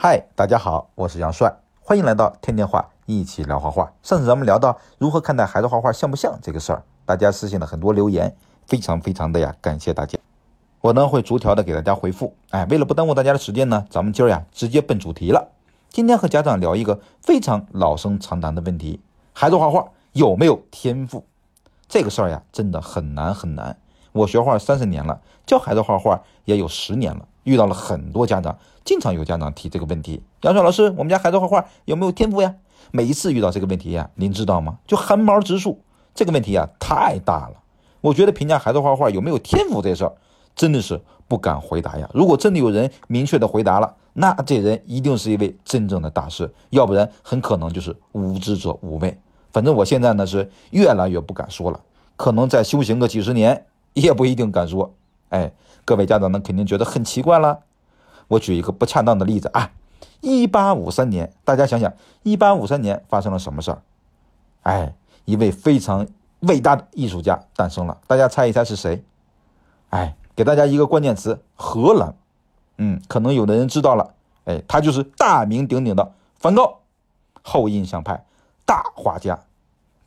嗨，大家好，我是杨帅，欢迎来到天天画，一起聊画画。上次咱们聊到如何看待孩子画画像不像这个事儿，大家私信了很多留言，非常非常的呀，感谢大家。我呢会逐条的给大家回复。哎，为了不耽误大家的时间呢，咱们今儿呀直接奔主题了。今天和家长聊一个非常老生常谈的问题：孩子画画有没有天赋？这个事儿呀，真的很难很难。我学画三十年了，教孩子画画也有十年了，遇到了很多家长，经常有家长提这个问题：杨帅老师，我们家孩子画画有没有天赋呀？每一次遇到这个问题呀，您知道吗？就汗毛直竖。这个问题呀，太大了。我觉得评价孩子画画有没有天赋这事儿，真的是不敢回答呀。如果真的有人明确的回答了，那这人一定是一位真正的大师，要不然很可能就是无知者无畏。反正我现在呢是越来越不敢说了，可能再修行个几十年。也不一定敢说，哎，各位家长呢肯定觉得很奇怪了。我举一个不恰当的例子啊，一八五三年，大家想想，一八五三年发生了什么事儿？哎，一位非常伟大的艺术家诞生了，大家猜一猜是谁？哎，给大家一个关键词：荷兰。嗯，可能有的人知道了，哎，他就是大名鼎鼎的梵高，后印象派大画家，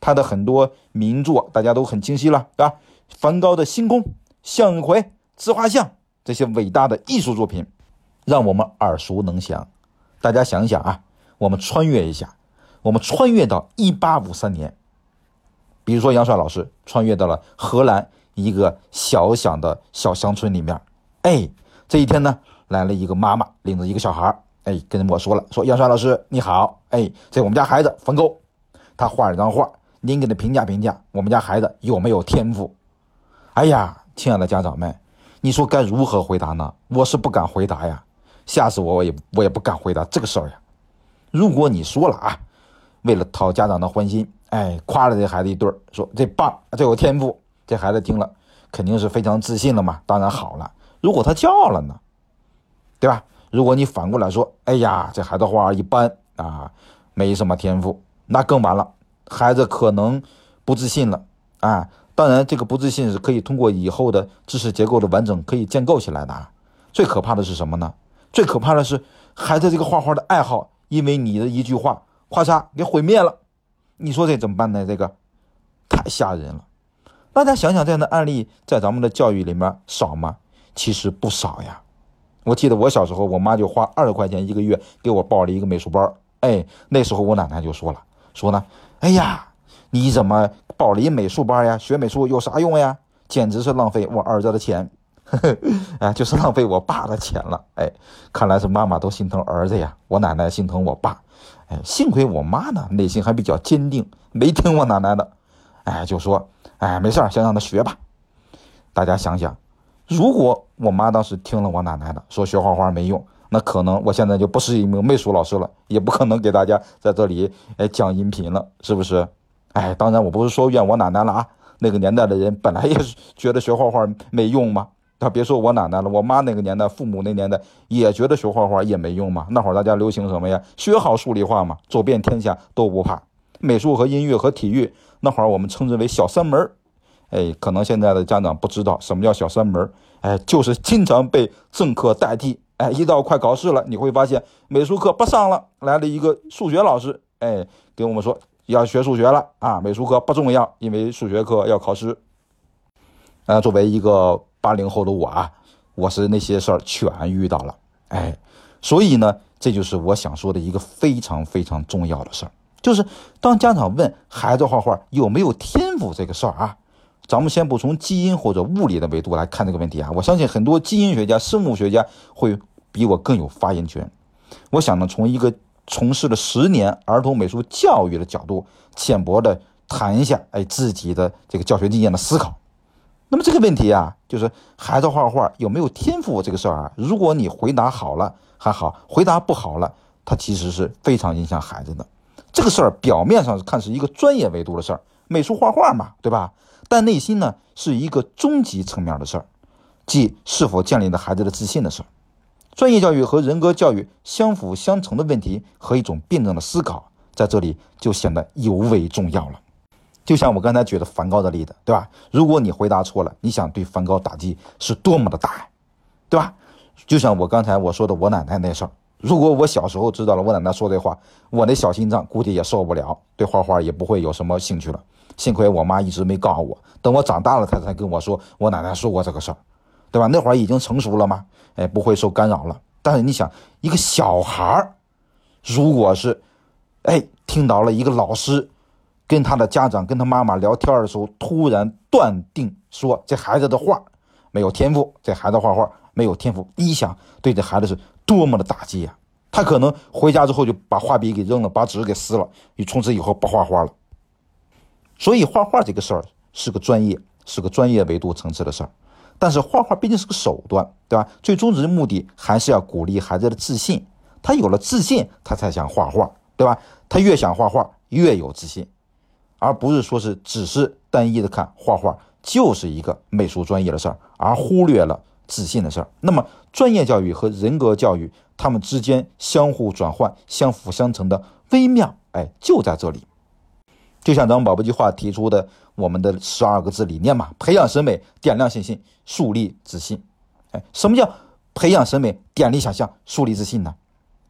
他的很多名作大家都很清晰了，对吧？梵高的星空、向日葵、自画像这些伟大的艺术作品，让我们耳熟能详。大家想一想啊，我们穿越一下，我们穿越到一八五三年，比如说杨帅老师穿越到了荷兰一个小小的小乡村里面。哎，这一天呢，来了一个妈妈，领着一个小孩哎，跟我说了，说杨帅老师你好，哎，这我们家孩子冯沟，他画了一张画，您给他评价评价，我们家孩子有没有天赋？哎呀，亲爱的家长们，你说该如何回答呢？我是不敢回答呀，吓死我，我也我也不敢回答这个事儿呀。如果你说了啊，为了讨家长的欢心，哎，夸了这孩子一顿，说这棒，这有天赋，这孩子听了肯定是非常自信了嘛，当然好了。如果他骄傲了呢，对吧？如果你反过来说，哎呀，这孩子画一般啊，没什么天赋，那更完了，孩子可能不自信了啊。当然，这个不自信是可以通过以后的知识结构的完整可以建构起来的。最可怕的是什么呢？最可怕的是孩子这个画画的爱好，因为你的一句话，咔嚓给毁灭了。你说这怎么办呢？这个太吓人了。大家想想，这样的案例在咱们的教育里面少吗？其实不少呀。我记得我小时候，我妈就花二十块钱一个月给我报了一个美术班。哎，那时候我奶奶就说了，说呢，哎呀，你怎么？报了一美术班呀，学美术有啥用呀？简直是浪费我儿子的钱，哎，就是浪费我爸的钱了。哎，看来是妈妈都心疼儿子呀，我奶奶心疼我爸。哎，幸亏我妈呢，内心还比较坚定，没听我奶奶的。哎，就说，哎，没事儿，先让他学吧。大家想想，如果我妈当时听了我奶奶的，说学画画没用，那可能我现在就不是一名美术老师了，也不可能给大家在这里哎讲音频了，是不是？哎，当然我不是说怨我奶奶了啊，那个年代的人本来也是觉得学画画没用嘛。他别说我奶奶了，我妈那个年代，父母那年代也觉得学画画也没用嘛。那会儿大家流行什么呀？学好数理化嘛，走遍天下都不怕。美术和音乐和体育，那会儿我们称之为小三门儿。哎，可能现在的家长不知道什么叫小三门儿，哎，就是经常被政课代替。哎，一到快考试了，你会发现美术课不上了，来了一个数学老师，哎，给我们说。要学数学了啊，美术课不重要，因为数学课要考试。呃，作为一个八零后的我啊，我是那些事儿全遇到了，哎，所以呢，这就是我想说的一个非常非常重要的事儿，就是当家长问孩子画画有没有天赋这个事儿啊，咱们先不从基因或者物理的维度来看这个问题啊，我相信很多基因学家、生物学家会比我更有发言权。我想呢，从一个。从事了十年儿童美术教育的角度，浅薄的谈一下，哎，自己的这个教学经验的思考。那么这个问题啊，就是孩子画画有没有天赋这个事儿啊，如果你回答好了还好，回答不好了，它其实是非常影响孩子的。这个事儿表面上看是一个专业维度的事儿，美术画画嘛，对吧？但内心呢是一个终极层面的事儿，即是否建立了孩子的自信的事儿。专业教育和人格教育相辅相成的问题和一种辩证的思考，在这里就显得尤为重要了。就像我刚才举的梵高的例子，对吧？如果你回答错了，你想对梵高打击是多么的大，对吧？就像我刚才我说的我奶奶那事儿，如果我小时候知道了我奶奶说这话，我那小心脏估计也受不了，对画画也不会有什么兴趣了。幸亏我妈一直没告诉我，等我长大了，她才跟我说我奶奶说过这个事儿，对吧？那会儿已经成熟了嘛，哎，不会受干扰了。但是你想，一个小孩儿，如果是，哎，听到了一个老师跟他的家长、跟他妈妈聊天的时候，突然断定说这孩子的画没有天赋，这孩子画画没有天赋，你想对这孩子是多么的打击呀？他可能回家之后就把画笔给扔了，把纸给撕了，你从此以后不画画了。所以画画这个事儿是个专业，是个专业维度层次的事儿。但是画画毕竟是个手段，对吧？最终的目的还是要鼓励孩子的自信。他有了自信，他才想画画，对吧？他越想画画，越有自信，而不是说是只是单一的看画画就是一个美术专业的事儿，而忽略了自信的事儿。那么，专业教育和人格教育，他们之间相互转换、相辅相成的微妙，哎，就在这里。就像咱们宝宝计划提出的我们的十二个字理念嘛，培养审美，点亮信心，树立自信。哎，什么叫培养审美，点亮想象，树立自信呢？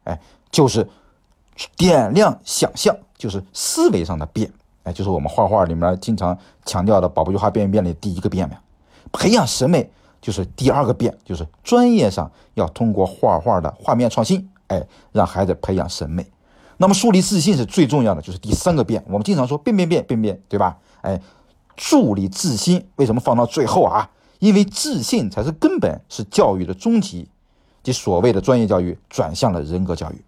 哎，就是点亮想象，就是思维上的变。哎，就是我们画画里面经常强调的宝宝计划变一变的第一个变呀。培养审美就是第二个变，就是专业上要通过画画的画面创新，哎，让孩子培养审美。那么树立自信是最重要的，就是第三个变。我们经常说变变变变变，对吧？哎，树立自信为什么放到最后啊？因为自信才是根本，是教育的终极，即所谓的专业教育转向了人格教育。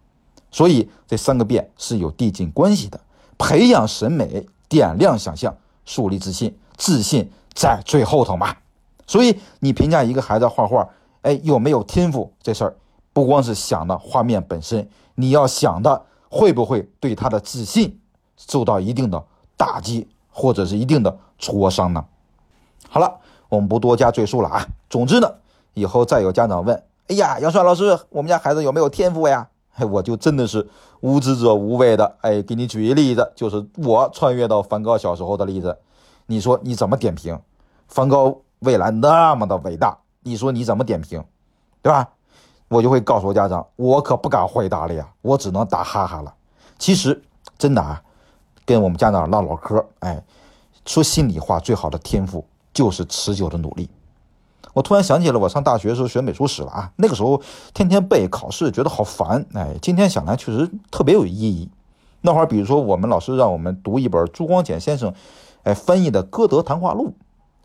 所以这三个变是有递进关系的：培养审美、点亮想象、树立自信。自信在最后头嘛。所以你评价一个孩子画画，哎，有没有天赋这事儿，不光是想的画面本身，你要想的。会不会对他的自信受到一定的打击，或者是一定的挫伤呢？好了，我们不多加赘述了啊。总之呢，以后再有家长问：“哎呀，杨帅老师，我们家孩子有没有天赋呀？” 我就真的是无知者无畏的，哎，给你举一例子，就是我穿越到梵高小时候的例子。你说你怎么点评？梵高未来那么的伟大，你说你怎么点评？对吧？我就会告诉家长，我可不敢回答了呀，我只能打哈哈了。其实真的啊，跟我们家长唠唠嗑，哎，说心里话，最好的天赋就是持久的努力。我突然想起了我上大学时候学美术史了啊，那个时候天天背考试，觉得好烦。哎，今天想来确实特别有意义。那会儿，比如说我们老师让我们读一本朱光潜先生，哎翻译的《歌德谈话录》，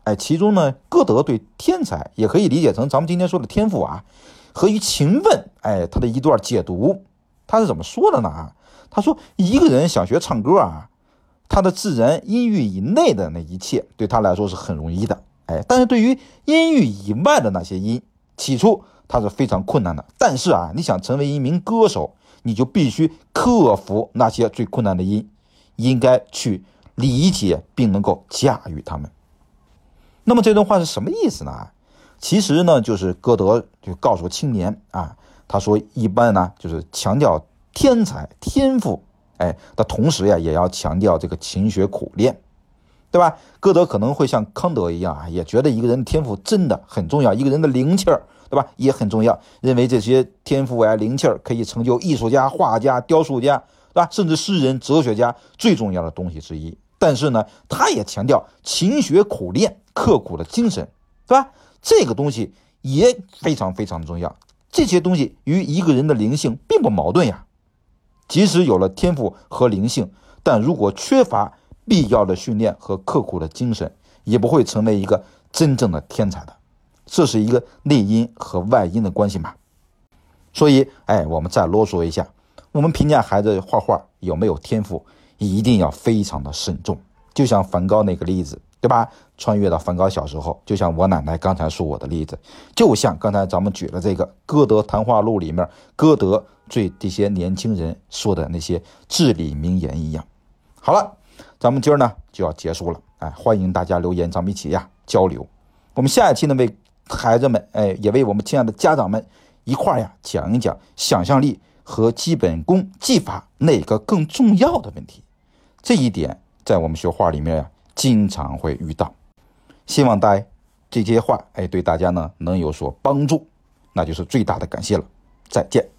哎，其中呢，歌德对天才也可以理解成咱们今天说的天赋啊。和于勤奋，哎，他的一段解读，他是怎么说的呢？他说，一个人想学唱歌啊，他的自然音域以内的那一切，对他来说是很容易的，哎，但是对于音域以外的那些音，起初他是非常困难的。但是啊，你想成为一名歌手，你就必须克服那些最困难的音，应该去理解并能够驾驭他们。那么这段话是什么意思呢？其实呢，就是歌德就告诉青年啊，他说一般呢，就是强调天才天赋，哎，的同时呀，也要强调这个勤学苦练，对吧？歌德可能会像康德一样啊，也觉得一个人的天赋真的很重要，一个人的灵气儿，对吧？也很重要，认为这些天赋呀、灵气儿可以成就艺术家、画家、雕塑家，对吧？甚至诗人、哲学家最重要的东西之一。但是呢，他也强调勤学苦练、刻苦的精神，对吧？这个东西也非常非常重要，这些东西与一个人的灵性并不矛盾呀。即使有了天赋和灵性，但如果缺乏必要的训练和刻苦的精神，也不会成为一个真正的天才的。这是一个内因和外因的关系嘛。所以，哎，我们再啰嗦一下，我们评价孩子画画有没有天赋，一定要非常的慎重。就像梵高那个例子。对吧？穿越到梵高小时候，就像我奶奶刚才说我的例子，就像刚才咱们举了这个《歌德谈话录》里面歌德对这些年轻人说的那些至理名言一样。好了，咱们今儿呢就要结束了，哎，欢迎大家留言，咱们一起呀交流。我们下一期呢为孩子们，哎，也为我们亲爱的家长们一块呀讲一讲想象力和基本功技法哪个更重要的问题。这一点在我们学画里面呀。经常会遇到，希望大家这些话哎对大家呢能有所帮助，那就是最大的感谢了。再见。